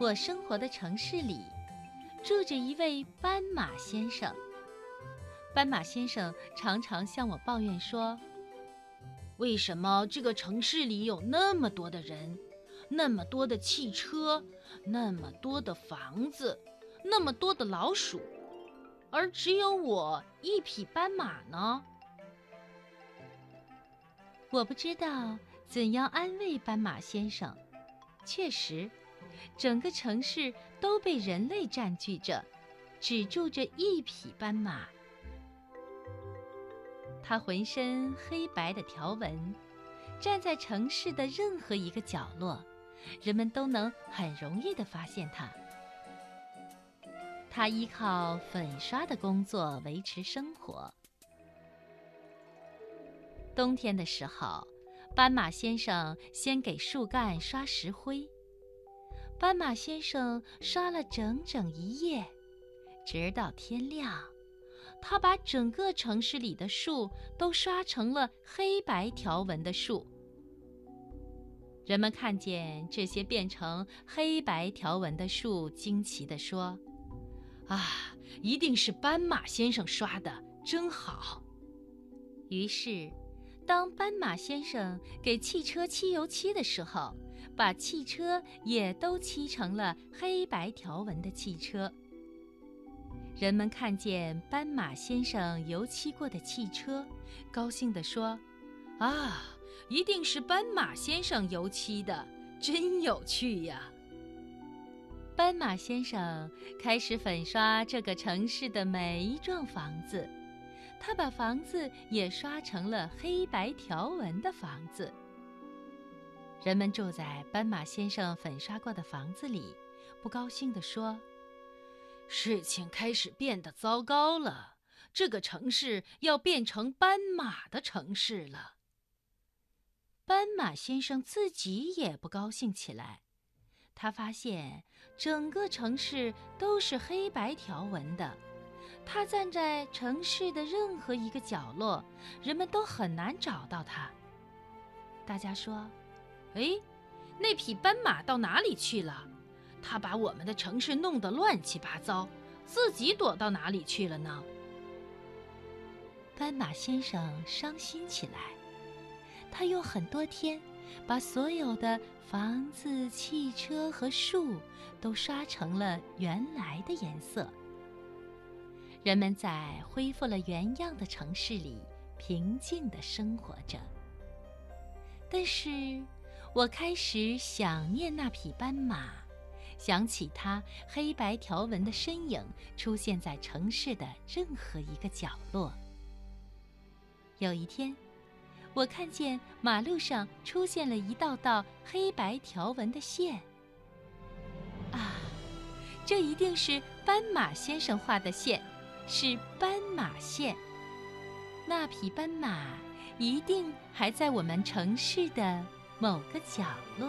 我生活的城市里，住着一位斑马先生。斑马先生常常向我抱怨说：“为什么这个城市里有那么多的人，那么多的汽车，那么多的房子，那么多的老鼠，而只有我一匹斑马呢？”我不知道怎样安慰斑马先生。确实。整个城市都被人类占据着，只住着一匹斑马。它浑身黑白的条纹，站在城市的任何一个角落，人们都能很容易地发现它。它依靠粉刷的工作维持生活。冬天的时候，斑马先生先给树干刷石灰。斑马先生刷了整整一夜，直到天亮。他把整个城市里的树都刷成了黑白条纹的树。人们看见这些变成黑白条纹的树，惊奇地说：“啊，一定是斑马先生刷的，真好！”于是，当斑马先生给汽车漆油漆的时候，把汽车也都漆成了黑白条纹的汽车。人们看见斑马先生油漆过的汽车，高兴地说：“啊，一定是斑马先生油漆的，真有趣呀！”斑马先生开始粉刷这个城市的每一幢房子，他把房子也刷成了黑白条纹的房子。人们住在斑马先生粉刷过的房子里，不高兴地说：“事情开始变得糟糕了，这个城市要变成斑马的城市了。”斑马先生自己也不高兴起来，他发现整个城市都是黑白条纹的，他站在城市的任何一个角落，人们都很难找到他。大家说。哎，那匹斑马到哪里去了？它把我们的城市弄得乱七八糟，自己躲到哪里去了呢？斑马先生伤心起来，他用很多天把所有的房子、汽车和树都刷成了原来的颜色。人们在恢复了原样的城市里平静地生活着，但是。我开始想念那匹斑马，想起它黑白条纹的身影出现在城市的任何一个角落。有一天，我看见马路上出现了一道道黑白条纹的线。啊，这一定是斑马先生画的线，是斑马线。那匹斑马一定还在我们城市的。某个角落。